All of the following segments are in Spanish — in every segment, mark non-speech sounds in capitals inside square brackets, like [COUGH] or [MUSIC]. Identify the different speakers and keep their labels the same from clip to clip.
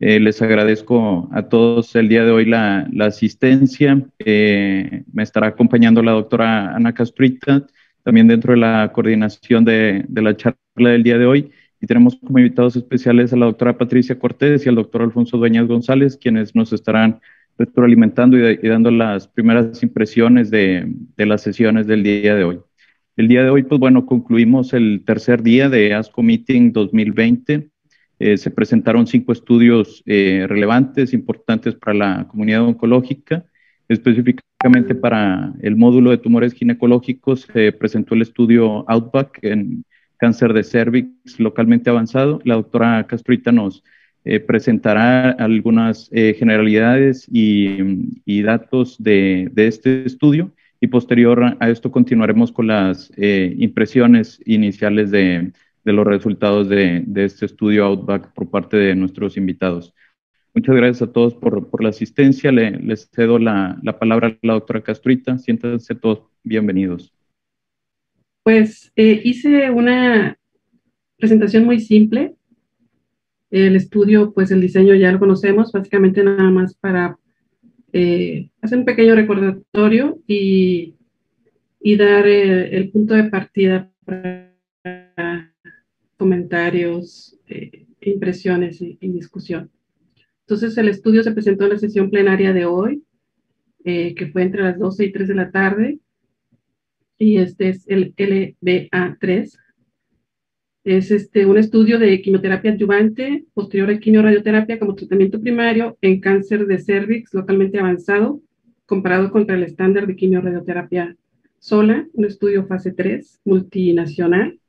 Speaker 1: les agradezco a todos el día de hoy la, asistencia. me estará acompañando la doctora Ana Castruita, también dentro de la coordinación de, de la charla del día de hoy. Y tenemos como invitados especiales a la doctora Patricia Cortés y al doctor Alfonso Dueñas González, quienes nos estarán retroalimentando y, dando las primeras impresiones de, de, las sesiones del día de hoy. El día de hoy, pues bueno, concluimos el tercer día de ASCO Meeting 2020. Eh, se presentaron cinco estudios eh, relevantes, importantes para la comunidad oncológica. Específicamente para el módulo de tumores ginecológicos se presentó el estudio Outback en cáncer de cervix localmente avanzado. La doctora Castruita nos eh, presentará algunas generalidades y, datos de, este estudio y posterior a esto continuaremos con las impresiones iniciales de, los resultados de, este estudio Outback por parte de nuestros invitados. Muchas gracias a todos por, la asistencia. Le, les cedo la, la palabra a la doctora Castruita. Siéntanse todos bienvenidos.
Speaker 2: Pues eh, hice una presentación muy simple. El estudio, pues el diseño ya lo conocemos, básicamente nada más para eh, hacer un pequeño recordatorio y, dar eh, el punto de partida comentarios, impresiones y, discusión. Entonces, el estudio se presentó en la sesión plenaria de hoy, que fue entre las 12 y 3 de la tarde y este es el LBA3. Es este, un estudio de quimioterapia adyuvante posterior a quimioradioterapia como tratamiento primario en cáncer de cervix localmente avanzado, comparado contra el estándar de quimioradioterapia sola, un estudio fase 3 multinacional.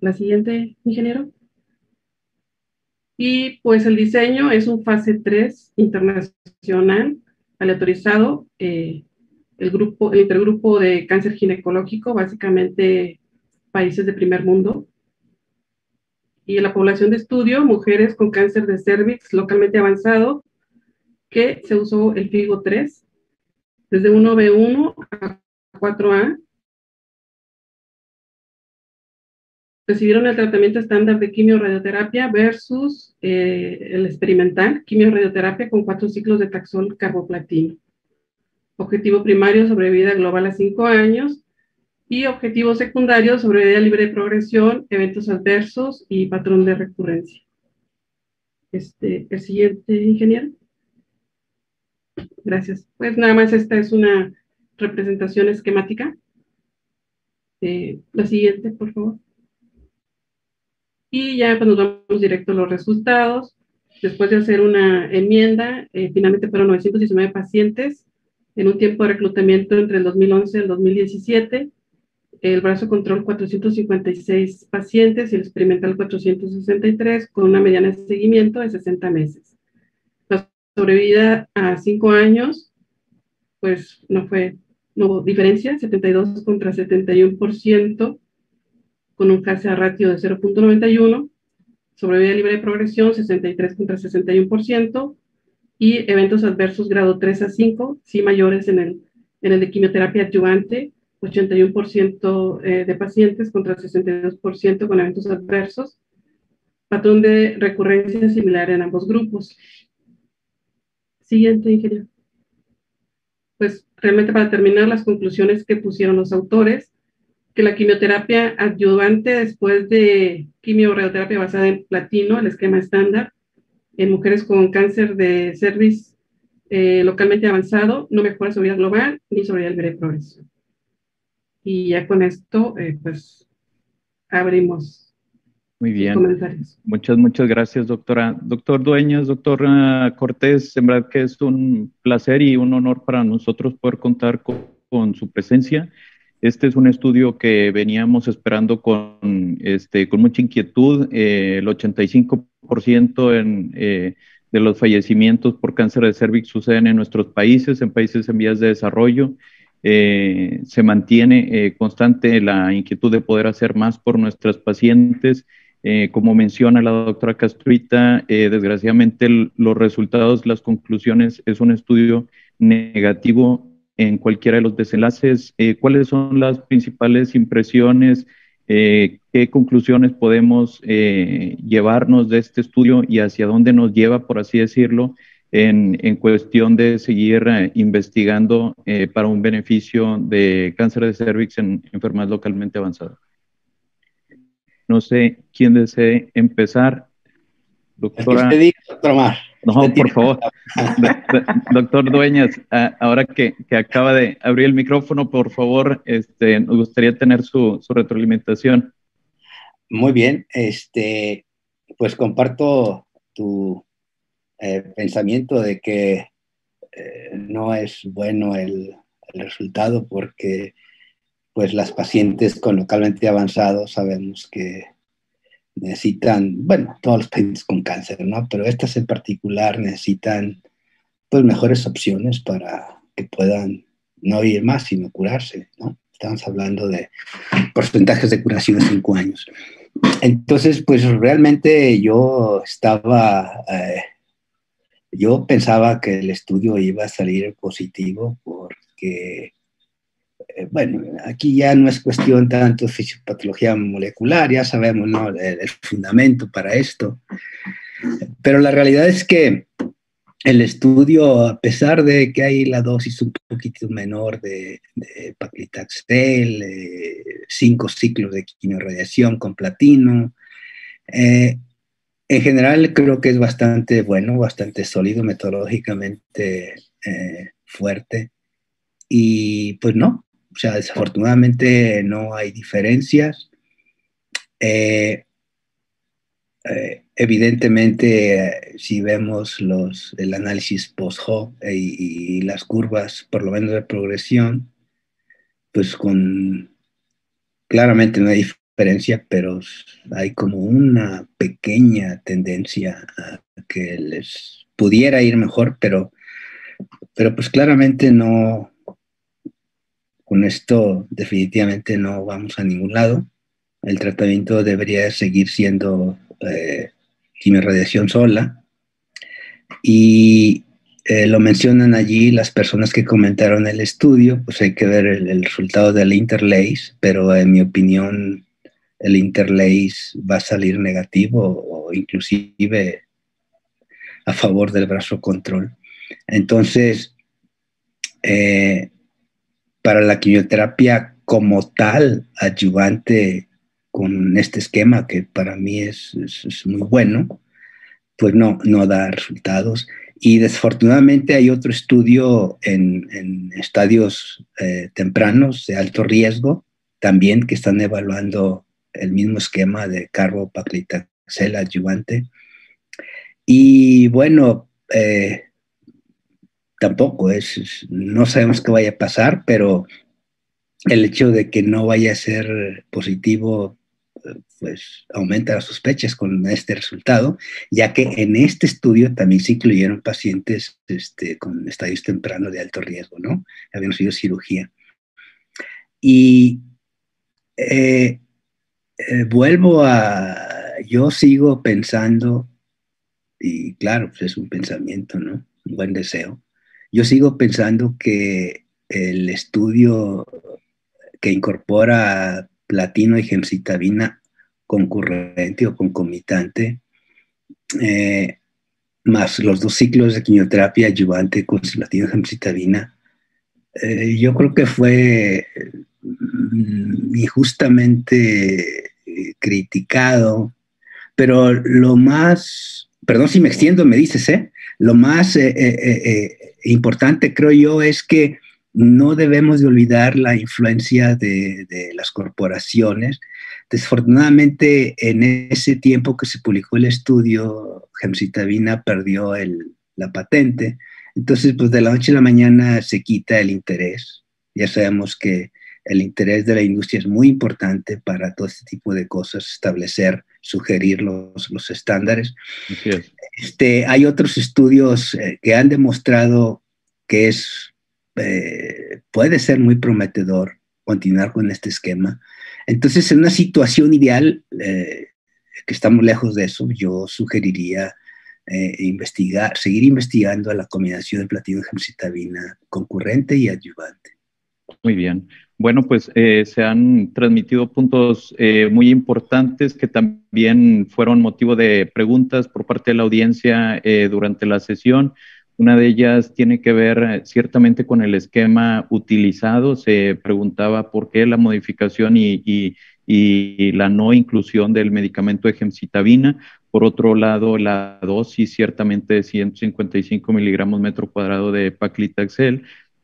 Speaker 2: La siguiente, ingeniero. Y pues el diseño es un fase 3 internacional aleatorizado eh, el grupo, el intergrupo de cáncer ginecológico, básicamente países de primer mundo. Y en la población de estudio, mujeres con cáncer de cervix localmente avanzado, que se usó el FIGO 3, desde 1B1 a 4A. Recibieron el tratamiento estándar de quimio-radioterapia versus eh, el experimental, quimio-radioterapia con cuatro ciclos de taxol carboplatino. Objetivo primario, sobrevida global a 5 años. Y objetivo secundario, sobrevida libre de progresión, eventos adversos y patrón de recurrencia. Este, el siguiente, ingeniero. Gracias. Pues nada más esta es una representación esquemática. Eh, la siguiente, por favor. Y ya pues, nos vamos directo a los resultados. Después de hacer una enmienda, eh, finalmente fueron 919 pacientes en un tiempo de reclutamiento entre el 2011 y el 2017, el brazo control 456 pacientes y el experimental 463 con una mediana de seguimiento de 60 meses. La sobrevida a 5 años, pues no fue, no hubo diferencia, 72 contra 71%, con un CASA ratio de 0.91, sobrevida libre de progresión 63 contra 61%, y eventos adversos grado 3 a 5, sí mayores en el, en el de quimioterapia adyuvante, 81% eh, de pacientes contra 62% con eventos adversos, patrón de recurrencia similar en ambos grupos. Siguiente, ingeniero. Pues realmente para terminar las conclusiones que pusieron los autores, que la quimioterapia adyuvante después de quimioterapia basada en platino, el esquema estándar, en mujeres con cáncer de cervix eh, localmente avanzado no mejora su vida global ni sobre el breve progreso. Y ya con esto, eh, pues, abrimos
Speaker 1: Muy bien. Muchas, muchas gracias, doctora. Doctor Dueñas, doctora Cortés, en verdad que es un placer y un honor para nosotros poder contar con, su presencia. Este es un estudio que veníamos esperando con, este, con mucha inquietud. Eh, el 85 ciento eh, de los fallecimientos por cáncer de cervix suceden en nuestros países, en países en vías de desarrollo. Eh, se mantiene eh, constante la inquietud de poder hacer más por nuestras pacientes. como menciona la doctora Castruita, desgraciadamente los resultados, las conclusiones es un estudio negativo en cualquiera de los desenlaces. ¿Cuáles son las principales impresiones? eh, qué conclusiones podemos eh, llevarnos de este estudio y hacia dónde nos lleva, por así decirlo, en, en cuestión de seguir eh, investigando para un beneficio de cáncer de cervix en enfermedades localmente avanzadas. No sé quién desee empezar.
Speaker 3: Doctora.
Speaker 1: No, por favor. Doctor Dueñas, ahora que, acaba de abrir el micrófono, por favor, este, nos gustaría tener su, retroalimentación.
Speaker 3: Muy bien, este, pues comparto tu eh, pensamiento de que eh, no es bueno el, el, resultado porque pues las pacientes con localmente avanzado sabemos que necesitan, bueno, todos los pacientes con cáncer, ¿no? Pero estas en particular necesitan, pues, mejores opciones para que puedan no ir más, sino curarse, ¿no? Estamos hablando de porcentajes de curación de cinco años. Entonces, pues realmente yo estaba, eh, yo pensaba que el estudio iba a salir positivo porque bueno, aquí ya no es cuestión tanto de fisiopatología molecular, ya sabemos ¿no? el, fundamento para esto, pero la realidad es que el estudio, a pesar de que hay la dosis un poquito menor de, de paclitaxel, eh, cinco ciclos de quimioradiación con platino, eh, en general creo que es bastante bueno, bastante sólido, metodológicamente fuerte. Y pues no, o sea, desafortunadamente no hay diferencias. Eh, eh, evidentemente, si vemos los, el análisis post-hoc y, las curvas, por lo menos de progresión, pues con claramente no hay diferencia, pero hay como una pequeña tendencia a que les pudiera ir mejor, pero, pero pues claramente no, con esto definitivamente no vamos a ningún lado. El tratamiento debería seguir siendo eh, sola. Y eh, lo mencionan allí las personas que comentaron el estudio, pues hay que ver el, resultado del interlace, pero en mi opinión el interlace va a salir negativo o inclusive a favor del brazo control. Entonces, eh, para la quimioterapia como tal, adyuvante con este esquema, que para mí es, muy bueno, pues no, no da resultados. Y desafortunadamente hay otro estudio en, estadios eh, tempranos de alto riesgo, también que están evaluando el mismo esquema de carbopaclitaxel adyuvante. Y bueno, eh, tampoco es, no sabemos qué vaya a pasar, pero el hecho de que no vaya a ser positivo, pues aumenta las sospechas con este resultado, ya que en este estudio también se incluyeron pacientes este, con estadios tempranos de alto riesgo, ¿no? Habían sido cirugía. Y eh, eh, vuelvo a, yo sigo pensando, y claro, pues es un pensamiento, ¿no? Un buen deseo yo sigo pensando que el estudio que incorpora platino y gemcitabina concurrente o concomitante, eh, más los dos ciclos de quimioterapia ayudante con platino y gemcitabina, eh, yo creo que fue mm, injustamente eh, criticado, pero lo más, perdón si me extiendo, me dices, ¿eh? Lo más importante, creo yo, es que no debemos de olvidar la influencia de, las corporaciones. Desafortunadamente, en ese tiempo que se publicó el estudio, gemcitabina perdió la patente. Entonces, pues de la noche a la mañana se quita el interés. Ya sabemos que el interés de la industria es muy importante para todo este tipo de cosas, establecer, sugerir los, los estándares. Este, hay otros estudios eh, que han demostrado que es, eh, puede ser muy prometedor continuar con este esquema. Entonces, en una situación ideal, eh, que estamos lejos de eso, yo sugeriría investigar, seguir investigando la combinación de platino y gemcitabina concurrente y adyuvante.
Speaker 1: Muy bien. Bueno, pues eh, se han transmitido puntos eh, muy importantes que también fueron motivo de preguntas por parte de la audiencia eh, durante la sesión. Una de ellas tiene que ver ciertamente con el esquema utilizado. Se preguntaba por qué la modificación y, y la no inclusión del medicamento de gemcitabina. Por otro lado, la dosis ciertamente de 155 miligramos metro cuadrado de paclitaxel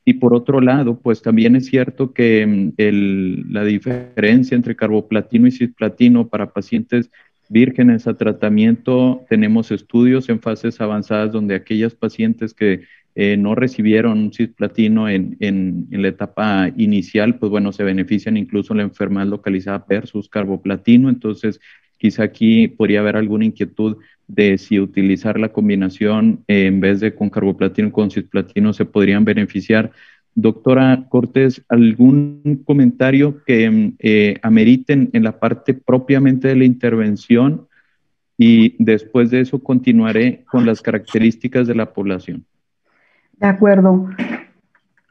Speaker 1: y por otro lado, pues también es cierto que mm, la diferencia entre carboplatino y cisplatino para pacientes vírgenes a tratamiento, tenemos estudios en fases avanzadas donde aquellas pacientes que eh, no recibieron cisplatino en, en, en, la etapa inicial, pues bueno, se benefician incluso la enfermedad localizada versus carboplatino. Entonces, quizá aquí podría haber alguna inquietud de si utilizar la combinación eh, en vez de con carboplatino con cisplatino se podrían beneficiar. Doctora Cortés, ¿algún comentario que eh, ameriten en la parte propiamente de la intervención? Y después de eso continuaré con las características de la población.
Speaker 4: De acuerdo.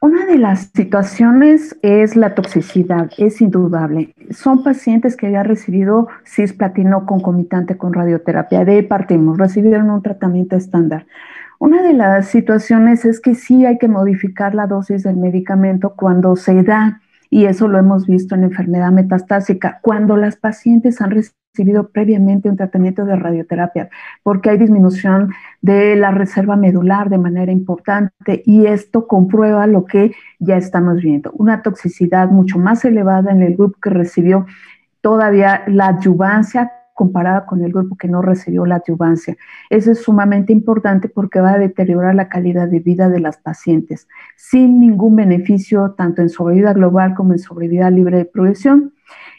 Speaker 4: Una de las situaciones es la toxicidad, es indudable. Son pacientes que habían recibido cisplatino concomitante con radioterapia. De ahí partimos, recibieron un tratamiento estándar. Una de las situaciones es que sí hay que modificar la dosis del medicamento cuando se da, y eso lo hemos visto en enfermedad metastásica, cuando las pacientes han recibido recibido previamente un tratamiento de radioterapia, porque hay disminución de la reserva medular de manera importante y esto comprueba lo que ya estamos viendo, una toxicidad mucho más elevada en el grupo que recibió todavía la adyuvancia comparada con el grupo que no recibió la adyuvancia. Eso es sumamente importante porque va a deteriorar la calidad de vida de las pacientes, sin ningún beneficio tanto en sobrevida global como en sobrevida libre de progresión.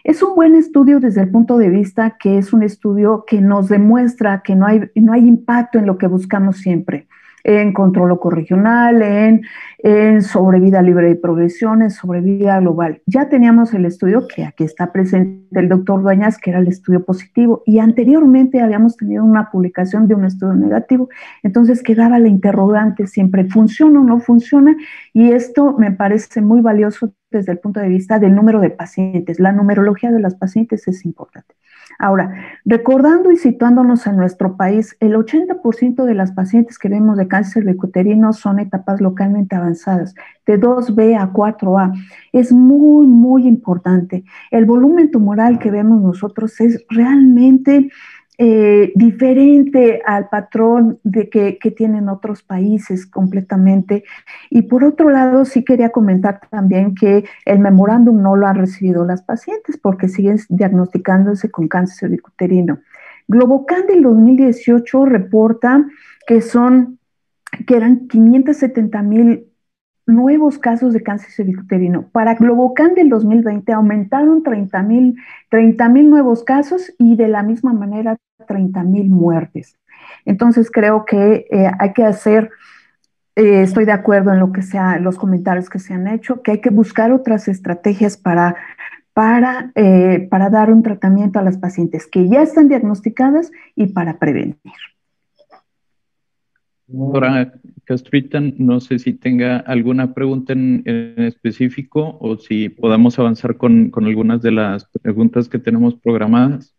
Speaker 4: Es un buen estudio desde el punto de vista que es un estudio que nos demuestra que no hay, no hay impacto en lo que buscamos siempre, en control ecorregional, en, en sobrevida libre de progresión, en sobrevida global. Ya teníamos el estudio que aquí está presente el doctor Dueñas, que era el estudio positivo, y anteriormente habíamos tenido una publicación de un estudio negativo, entonces quedaba la interrogante siempre, ¿funciona o no funciona? Y esto me parece muy valioso desde el punto de vista del número de pacientes. La numerología de las pacientes es importante. Ahora, recordando y situándonos en nuestro país, el 80% de las pacientes que vemos de cáncer cervicuterino son etapas localmente avanzadas, de 2B a 4A. Es muy, muy importante. El volumen tumoral que vemos nosotros es realmente eh, diferente al patrón de que, tienen otros países completamente. Y por otro lado, sí quería comentar también que el memorándum no lo han recibido las pacientes porque siguen diagnosticándose con cáncer cervicuterino. Globocan del 2018 reporta que son que eran 570 mil nuevos casos de cáncer cervicuterino. Para Globocan del 2020 aumentaron 30 mil 30, nuevos casos y de la misma manera 30 mil muertes. Entonces creo que eh, hay que hacer, eh, estoy de acuerdo en lo que sea, los comentarios que se han hecho, que hay que buscar otras estrategias para, para, eh, para dar un tratamiento a las pacientes que ya están diagnosticadas y para prevenir.
Speaker 1: Doctora Castrita, no sé si tenga alguna pregunta en, específico o si podamos avanzar con, algunas de las preguntas que tenemos programadas.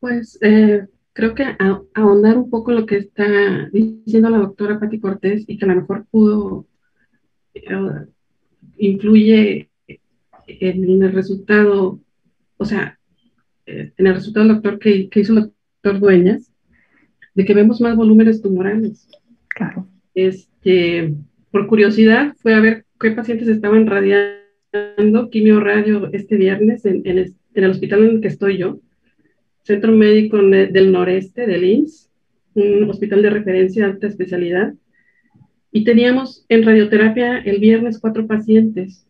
Speaker 2: Pues eh, creo que ahondar un poco lo que está diciendo la doctora Patti Cortés y que a lo mejor pudo, eh, influye en el resultado, o sea, eh, en el resultado del doctor que, que hizo el doctor Dueñas, de que vemos más volúmenes tumorales.
Speaker 4: Claro.
Speaker 2: Este, por curiosidad, fue a ver qué pacientes estaban radiando quimio radio este viernes en, el, hospital en el que estoy yo, Centro Médico del Noreste del IMSS, un hospital de referencia de alta especialidad. Y teníamos en radioterapia el viernes cuatro pacientes,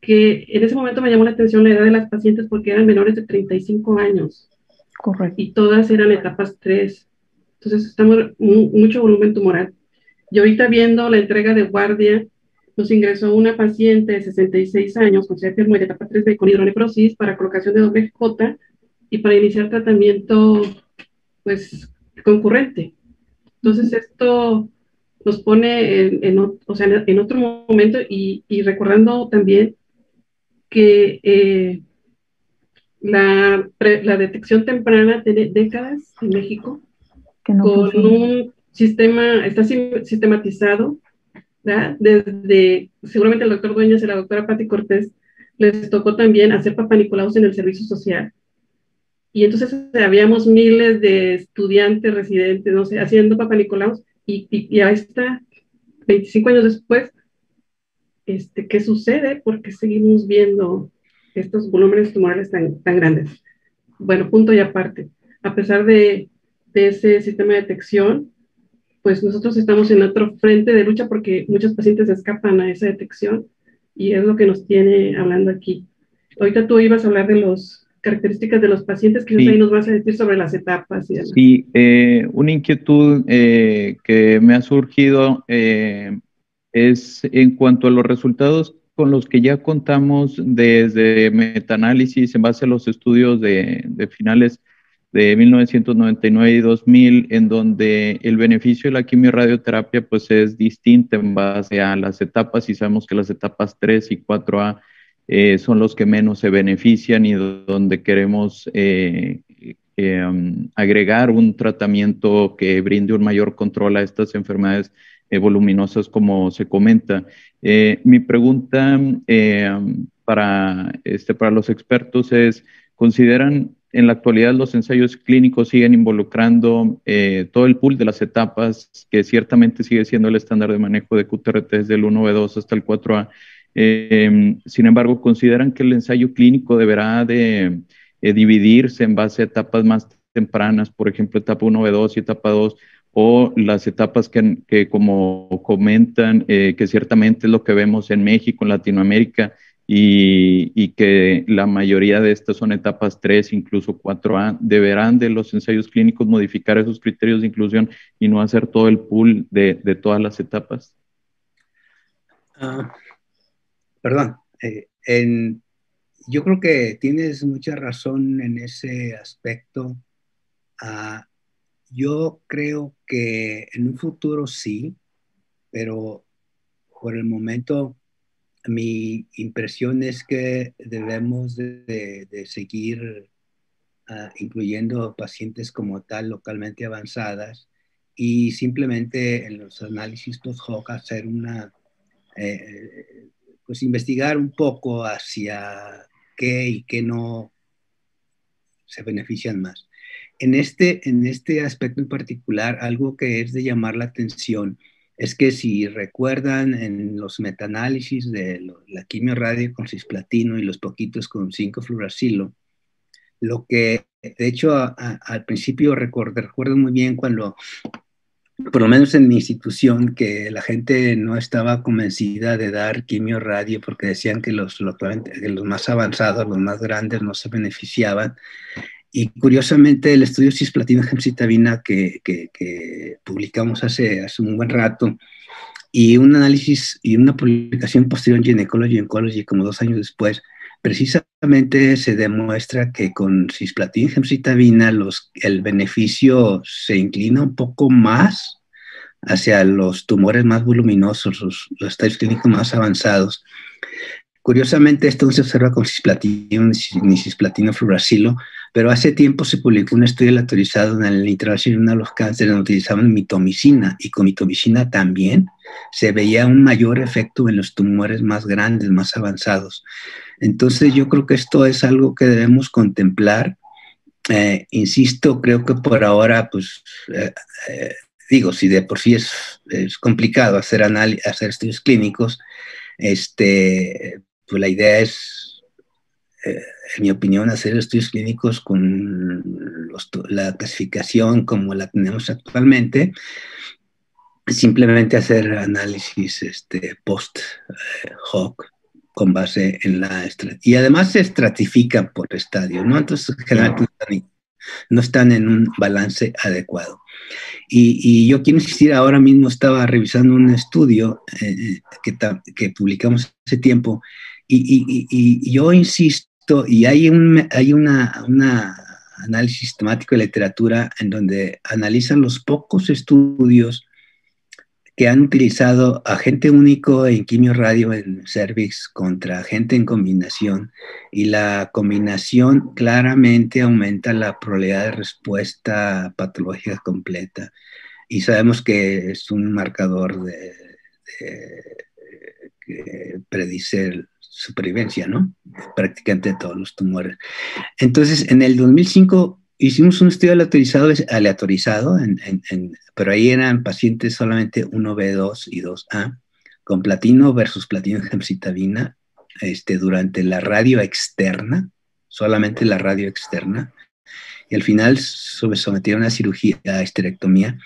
Speaker 2: que en ese momento me llamó la atención la edad de las pacientes porque eran menores de 35 años.
Speaker 4: Correcto.
Speaker 2: Y todas eran etapas 3. Entonces, estamos mucho volumen tumoral. Y ahorita viendo la entrega de guardia, nos ingresó una paciente de 66 años con CFR de etapa 3B con hidronefrosis para colocación de doble J y para iniciar tratamiento, pues, concurrente. Entonces, esto nos pone en, o sea, en otro momento y, y, recordando también que eh, la, la, detección temprana tiene décadas en México, con un sistema, está sistematizado, desde, seguramente el doctor Dueñas y la doctora Patti Cortés les tocó también hacer papanicolaos en el servicio social. Y entonces habíamos miles de estudiantes, residentes, no sé, haciendo papanicolaos y, y, y ahí está, 25 años después, este, ¿qué sucede? Porque seguimos viendo estos volúmenes tumorales tan, tan grandes. Bueno, punto y aparte. A pesar de, de ese sistema de detección, pues nosotros estamos en otro frente de lucha porque muchos pacientes escapan a esa detección y es lo que nos tiene hablando aquí. Ahorita tú ibas a hablar de las características de los pacientes, que ahí nos vas a decir sobre las etapas. Y
Speaker 1: Sí, eh, una inquietud eh, que me ha surgido eh, es en cuanto a los resultados con los que ya contamos desde metaanálisis en base a los estudios de, de finales de 1999 y 2000, en donde el beneficio de la quimioradioterapia pues es distinto en base a las etapas y sabemos que las etapas 3 y 4A eh, son los que menos se benefician y donde queremos eh, um, agregar un tratamiento que brinde un mayor control a estas enfermedades eh, voluminosas como se comenta. mi pregunta para, este, para los expertos es, ¿consideran en la actualidad los ensayos clínicos siguen involucrando eh, todo el pool de las etapas, que ciertamente sigue siendo el estándar de manejo de QTRT desde el 1B2 hasta el 4A. Eh, sin embargo, consideran que el ensayo clínico deberá de eh, dividirse en base a etapas más tempranas, por ejemplo, etapa 1B2 y etapa 2, o las etapas que, que como comentan, que ciertamente es lo que vemos en México, en Latinoamérica, y, que la mayoría de estas son etapas 3, incluso 4A, deberán de los ensayos clínicos modificar esos criterios de inclusión y no hacer todo el pool de, todas las etapas?
Speaker 3: Ah, perdón, eh, en, yo creo que tienes mucha razón en ese aspecto. Ah, yo creo que en un futuro sí, pero por el momento mi impresión es que debemos de, seguir ah, incluyendo pacientes como tal localmente avanzadas y simplemente en los análisis post-hoc hacer una, eh, pues investigar un poco hacia qué y qué no se benefician más. En este, en este aspecto en particular, algo que es de llamar la atención es que si recuerdan en los metaanálisis de la quimio radio con cisplatino y los poquitos con 5-fluoracilo, lo que de hecho al principio recuerdo, recuerdo muy bien cuando, por lo menos en mi institución, que la gente no estaba convencida de dar quimio radio porque decían que los, que los más avanzados, los más grandes no se beneficiaban y curiosamente el estudio cisplatina gemcitabina que, que, publicamos hace, hace un buen rato y un análisis y una publicación posterior en Gynecology Oncology como dos años después, precisamente se demuestra que con cisplatina gemcitabina los, el beneficio se inclina un poco más hacia los tumores más voluminosos, los, los estadios clínicos más avanzados. Curiosamente, esto no se observa con cisplatina ni cisplatino fluoracilo, pero hace tiempo se publicó un estudio autorizado en la International Journal of Cancer donde utilizaban mitomicina y con mitomicina también se veía un mayor efecto en los tumores más grandes, más avanzados. Entonces yo creo que esto es algo que debemos contemplar. Eh, insisto, creo que por ahora, pues, eh, eh, digo, si de por sí es, es complicado hacer, hacer estudios clínicos, este, pues la idea es, eh, en mi opinión, hacer estudios clínicos con la clasificación como la tenemos actualmente, simplemente hacer análisis este, post-hoc eh, con base en la... Y además se estratifican por estadio, ¿no? Entonces, generalmente no están en un balance adecuado. Y, yo quiero insistir, ahora mismo estaba revisando un estudio eh, que, que, publicamos hace tiempo y, yo insisto, y hay un hay una, una análisis sistemático de literatura en donde analizan los pocos estudios que han utilizado agente único en quimio radio en cervix contra agente en combinación y la combinación claramente aumenta la probabilidad de respuesta patológica completa. Y sabemos que es un marcador de, que predice supervivencia, ¿no? Prácticamente de todos los tumores. Entonces, en el 2005 hicimos un estudio aleatorizado, aleatorizado pero ahí eran pacientes solamente 1B2 y 2A, con platino versus platino gemcitabina, este, durante la radio externa, solamente la radio externa, y al final sometieron a cirugía, a esterectomía,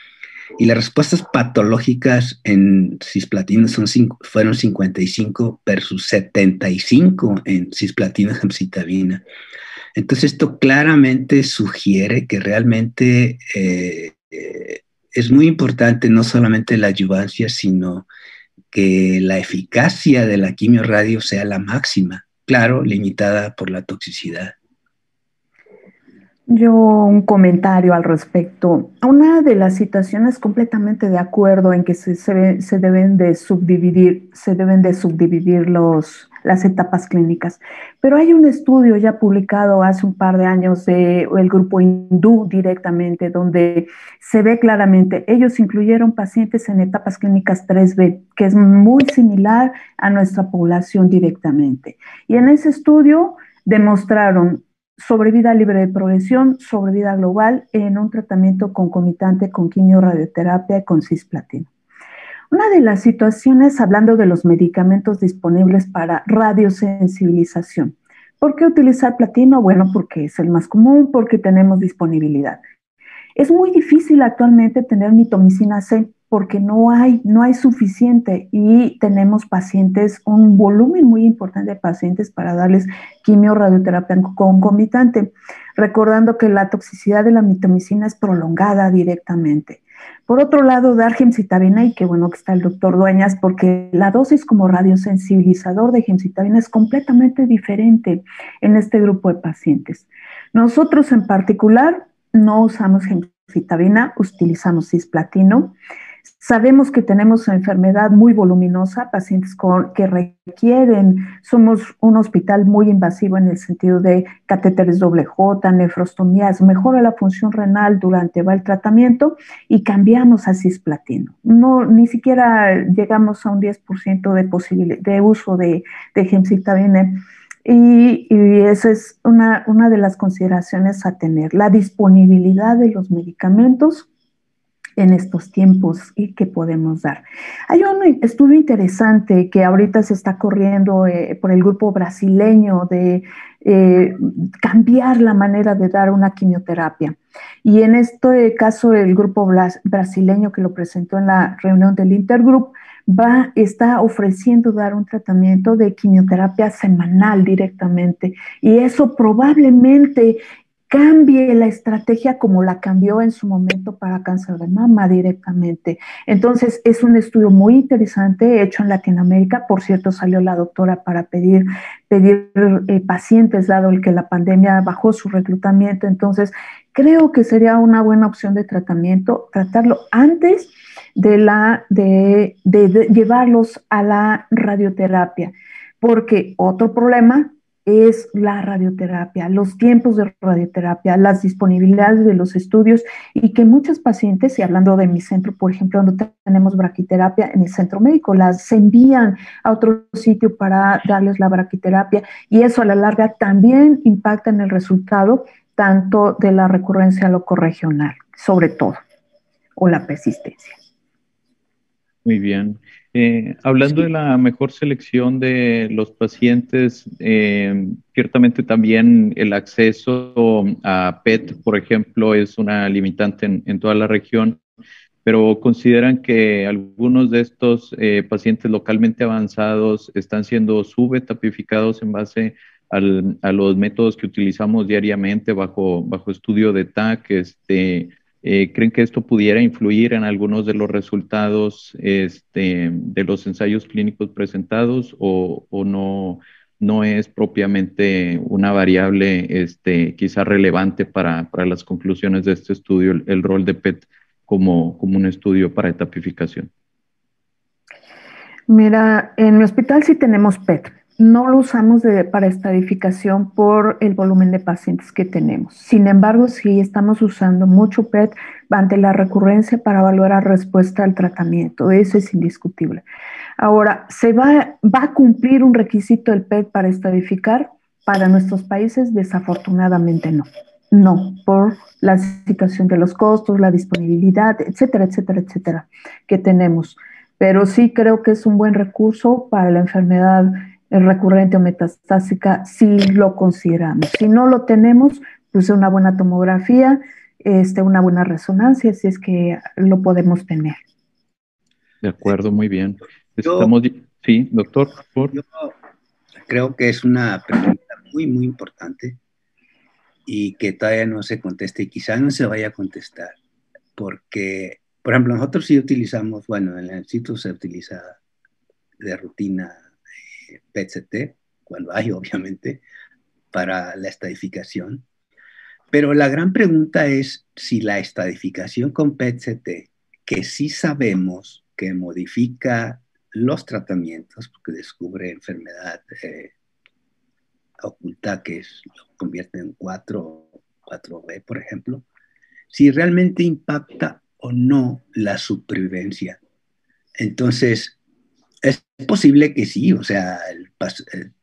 Speaker 3: y las respuestas patológicas en cisplatino son fueron 55 versus 75 en cisplatina gemcitabina. Entonces esto claramente sugiere que realmente eh, es muy importante no solamente la ayuvancia, sino que la eficacia de la quimio radio sea la máxima, claro, limitada por la toxicidad.
Speaker 4: Yo un comentario al respecto. Una de las situaciones completamente de acuerdo en que se, se, deben de subdividir, se deben de subdividir los, las etapas clínicas. Pero hay un estudio ya publicado hace un par de años del el grupo hindú directamente, donde se ve claramente, ellos incluyeron pacientes en etapas clínicas 3B, que es muy similar a nuestra población directamente. Y en ese estudio demostraron sobrevida libre de progresión, sobrevida global en un tratamiento concomitante con quimio-radioterapia y con cisplatino. Una de las situaciones, hablando de los medicamentos disponibles para radiosensibilización. ¿Por qué utilizar platino? Bueno, porque es el más común, porque tenemos disponibilidad. Es muy difícil actualmente tener mitomicina C porque no hay, no hay suficiente y tenemos pacientes, un volumen muy importante de pacientes para darles quimio radioterapia concomitante, recordando que la toxicidad de la mitomicina es prolongada directamente. Por otro lado, dar gemcitabina, y qué bueno que está el doctor Dueñas, porque la dosis como radiosensibilizador de gemcitabina es completamente diferente en este grupo de pacientes. Nosotros en particular no usamos gemcitabina, utilizamos cisplatino. Sabemos que tenemos una enfermedad muy voluminosa, pacientes que requieren, somos un hospital muy invasivo en el sentido de catéteres doble J, nefrostomías, mejora la función renal durante va el tratamiento y cambiamos a cisplatino. No, ni siquiera llegamos a un 10% de, de uso de, de gemcitabina. Y, y, esa es una, una de las consideraciones a tener, la disponibilidad de los medicamentos en estos tiempos y que podemos dar. Hay un estudio interesante que ahorita se está corriendo eh, por el grupo brasileño de eh, cambiar la manera de dar una quimioterapia. Y en este caso, el grupo brasileño que lo presentó en la reunión del Intergroup va, está ofreciendo dar un tratamiento de quimioterapia semanal directamente. Y eso probablemente cambie la estrategia como la cambió en su momento para cáncer de mama directamente. Entonces, es un estudio muy interesante hecho en Latinoamérica. Por cierto, salió la doctora para pedir, pedir eh, pacientes, dado el que la pandemia bajó su reclutamiento. Entonces, creo que sería una buena opción de tratamiento, tratarlo antes de, la, de llevarlos a la radioterapia. Porque otro problema es la radioterapia, los tiempos de radioterapia, las disponibilidades de los estudios y que muchos pacientes, y hablando de mi centro, por ejemplo, donde tenemos braquiterapia en el centro médico, las envían a otro sitio para darles la braquiterapia y eso a la larga también impacta en el resultado tanto de la recurrencia locorregional, sobre todo, o la persistencia.
Speaker 1: Muy bien. Eh, hablando de la mejor selección de los pacientes, eh, ciertamente también el acceso a PET, por ejemplo, es una limitante en, toda la región, pero consideran que algunos de estos eh, pacientes localmente avanzados están siendo subetapificados en base a los métodos que utilizamos diariamente bajo, bajo estudio de TAC, este, eh, ¿Creen que esto pudiera influir en algunos de los resultados este, de los ensayos clínicos presentados o, no, no es propiamente una variable este, quizá relevante para, para las conclusiones de este estudio, el, rol de PET como, como un estudio para etapificación?
Speaker 4: Mira, en mi hospital sí tenemos PET. No lo usamos para estadificación por el volumen de pacientes que tenemos. Sin embargo, sí estamos usando mucho PET ante la recurrencia para evaluar respuesta al tratamiento. Eso es indiscutible. Ahora, ¿se va, va a cumplir un requisito el PET para estadificar? Para nuestros países, desafortunadamente no. No, por la situación de los costos, la disponibilidad, etcétera, etcétera, etcétera, que tenemos. Pero sí creo que es un buen recurso para la enfermedad recurrente o metastásica si lo consideramos. Si no lo tenemos, pues una buena tomografía, este, una buena resonancia, si es que lo podemos tener.
Speaker 1: De acuerdo, muy bien sí, doctor, por Yo
Speaker 3: creo que es una pregunta muy, muy importante y que todavía no se conteste y quizá no se vaya a contestar, porque, por ejemplo, nosotros sí utilizamos, bueno, en el instituto se utiliza de rutina PET-CT, cuando hay, [LAUGHS] obviamente, para la estadificación. Pero la gran pregunta es si la estadificación con PET-CT, que sí sabemos que modifica los tratamientos, porque descubre enfermedad eh, oculta que es, lo convierte en 4, 4B, por ejemplo, si realmente impacta o no la supervivencia. Entonces, es posible que sí, o sea, el,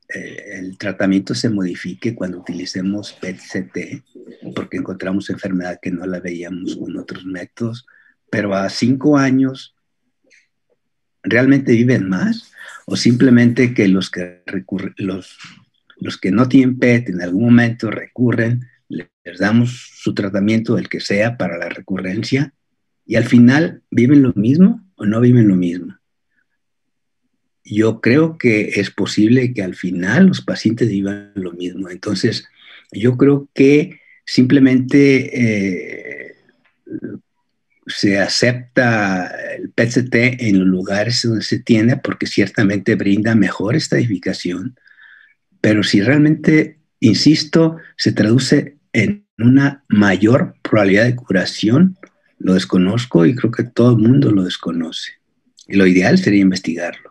Speaker 3: el tratamiento se modifique cuando utilicemos PET-CT, porque encontramos enfermedad que no la veíamos con otros métodos, pero a cinco años realmente viven más o simplemente que los que los, los que no tienen PET en algún momento recurren, les damos su tratamiento, el que sea, para la recurrencia, y al final viven lo mismo o no viven lo mismo. Yo creo que es posible que al final los pacientes vivan lo mismo. Entonces, yo creo que simplemente eh, se acepta el PCT en los lugares donde se tiene porque ciertamente brinda mejor estadificación, pero si realmente, insisto, se traduce en una mayor probabilidad de curación, lo desconozco y creo que todo el mundo lo desconoce. Y lo ideal sería investigarlo.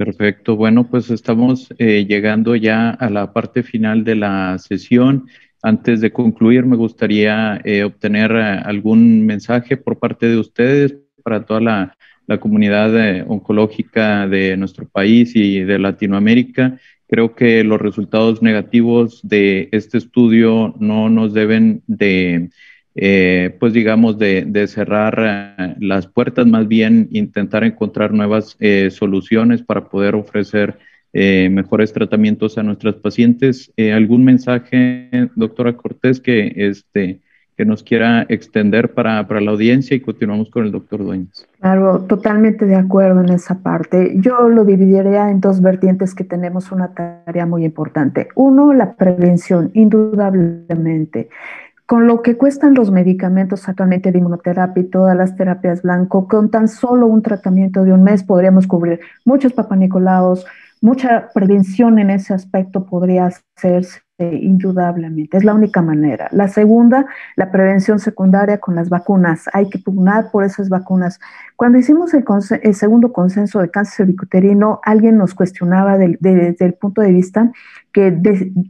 Speaker 1: Perfecto. Bueno, pues estamos eh, llegando ya a la parte final de la sesión. Antes de concluir, me gustaría eh, obtener eh, algún mensaje por parte de ustedes para toda la, comunidad eh, oncológica de nuestro país y de Latinoamérica. Creo que los resultados negativos de este estudio no nos deben de, pues digamos, de, cerrar las puertas, más bien intentar encontrar nuevas soluciones para poder ofrecer eh, mejores tratamientos a nuestras pacientes. Eh, ¿Algún mensaje, doctora Cortés, que, este, que nos quiera extender para, para, la audiencia y continuamos con el doctor Dueñas?
Speaker 4: Claro, totalmente de acuerdo en esa parte. Yo lo dividiría en dos vertientes que tenemos una tarea muy importante. Uno, la prevención, indudablemente con lo que cuestan los medicamentos actualmente de inmunoterapia y todas las terapias blanco, con tan solo un tratamiento de un mes podríamos cubrir muchos papanicolaos, mucha prevención en ese aspecto podría hacerse indudablemente. Es la única manera. La segunda, la prevención secundaria con las vacunas. Hay que pugnar por esas vacunas. Cuando hicimos el, segundo consenso de cáncer cervicuterino, alguien nos cuestionaba desde el punto de vista que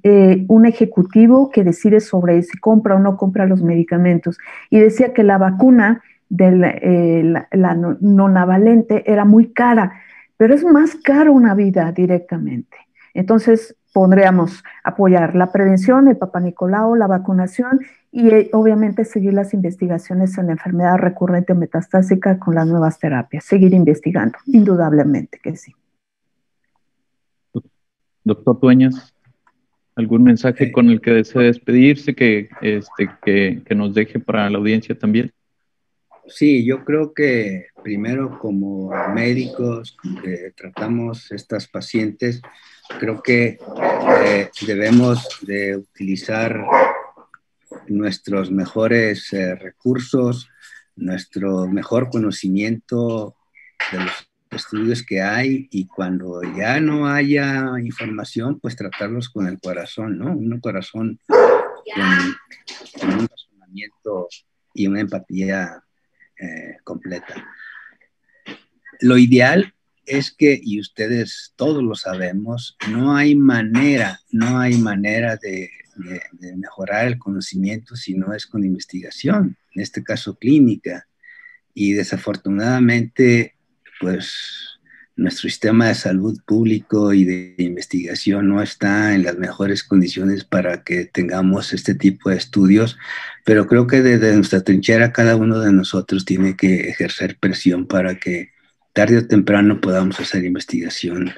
Speaker 4: eh, un ejecutivo que decide sobre si compra o no compra los medicamentos y decía que la vacuna de la, eh, la nonavalente era muy cara pero es más caro una vida directamente. Entonces, podríamos apoyar la prevención, el Papa Nicolau, la vacunación y eh, obviamente seguir las investigaciones en la enfermedad recurrente metastásica con las nuevas terapias, seguir investigando, indudablemente que sí.
Speaker 1: Doctor Dueñas, ¿algún mensaje con el que desee despedirse que, este, que, que nos deje para la audiencia también?
Speaker 3: Sí, yo creo que primero como médicos que tratamos estas pacientes, creo que eh, debemos de utilizar nuestros mejores eh, recursos, nuestro mejor conocimiento de los estudios que hay y cuando ya no haya información, pues tratarlos con el corazón, ¿no? Un corazón con un razonamiento y una empatía eh, completa. lo ideal es que, y ustedes todos lo sabemos, no hay manera, no hay manera de, mejorar el conocimiento si no es con investigación, en este caso clínica. Y desafortunadamente, pues nuestro sistema de salud público y de investigación no está en las mejores condiciones para que tengamos este tipo de estudios, pero creo que desde nuestra trinchera cada uno de nosotros tiene que ejercer presión para que tarde o temprano podamos hacer investigación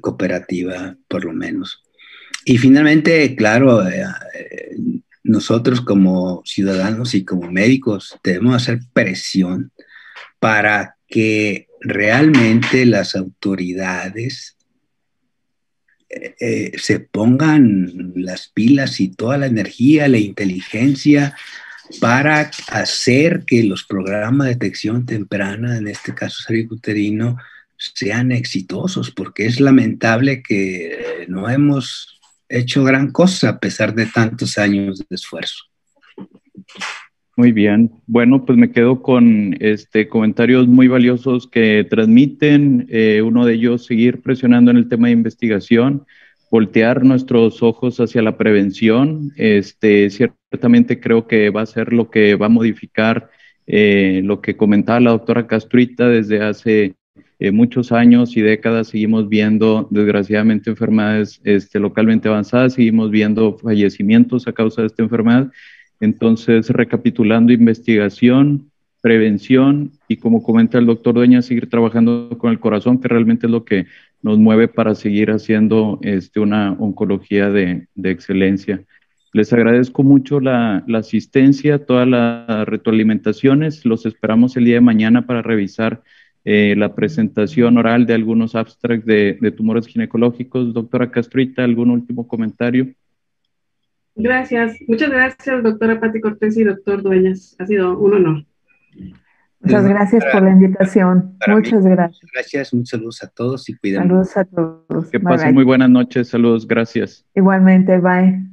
Speaker 3: cooperativa, por lo menos. Y finalmente, claro, eh, eh, nosotros como ciudadanos y como médicos debemos hacer presión para que realmente las autoridades eh, se pongan las pilas y toda la energía, la inteligencia para hacer que los programas de detección temprana, en este caso cervicuterino, sean exitosos, porque es lamentable que no hemos hecho gran cosa a pesar de tantos años de esfuerzo.
Speaker 1: Muy bien. Bueno, pues me quedo con este comentarios muy valiosos que transmiten. Eh, uno de ellos, seguir presionando en el tema de investigación voltear nuestros ojos hacia la prevención. Este, ciertamente creo que va a ser lo que va a modificar eh, lo que comentaba la doctora Castruita desde hace eh, muchos años y décadas. Seguimos viendo, desgraciadamente, enfermedades este, localmente avanzadas, seguimos viendo fallecimientos a causa de esta enfermedad. Entonces, recapitulando, investigación, prevención y como comenta el doctor Dueña, seguir trabajando con el corazón, que realmente es lo que nos mueve para seguir haciendo este, una oncología de, excelencia. Les agradezco mucho la, asistencia, todas las retroalimentaciones. Los esperamos el día de mañana para revisar eh, la presentación oral de algunos abstracts de, tumores ginecológicos. Doctora Castruita, ¿algún último comentario?
Speaker 2: Gracias. Muchas gracias, doctora Pati Cortés y doctor Dueñas. Ha sido un honor.
Speaker 4: Muchas gracias por la invitación. Muchas gracias.
Speaker 3: Gracias, un saludos a todos y cuídense.
Speaker 4: Saludos a todos.
Speaker 1: Que pasen muy buenas noches. Saludos, gracias.
Speaker 4: Igualmente, bye.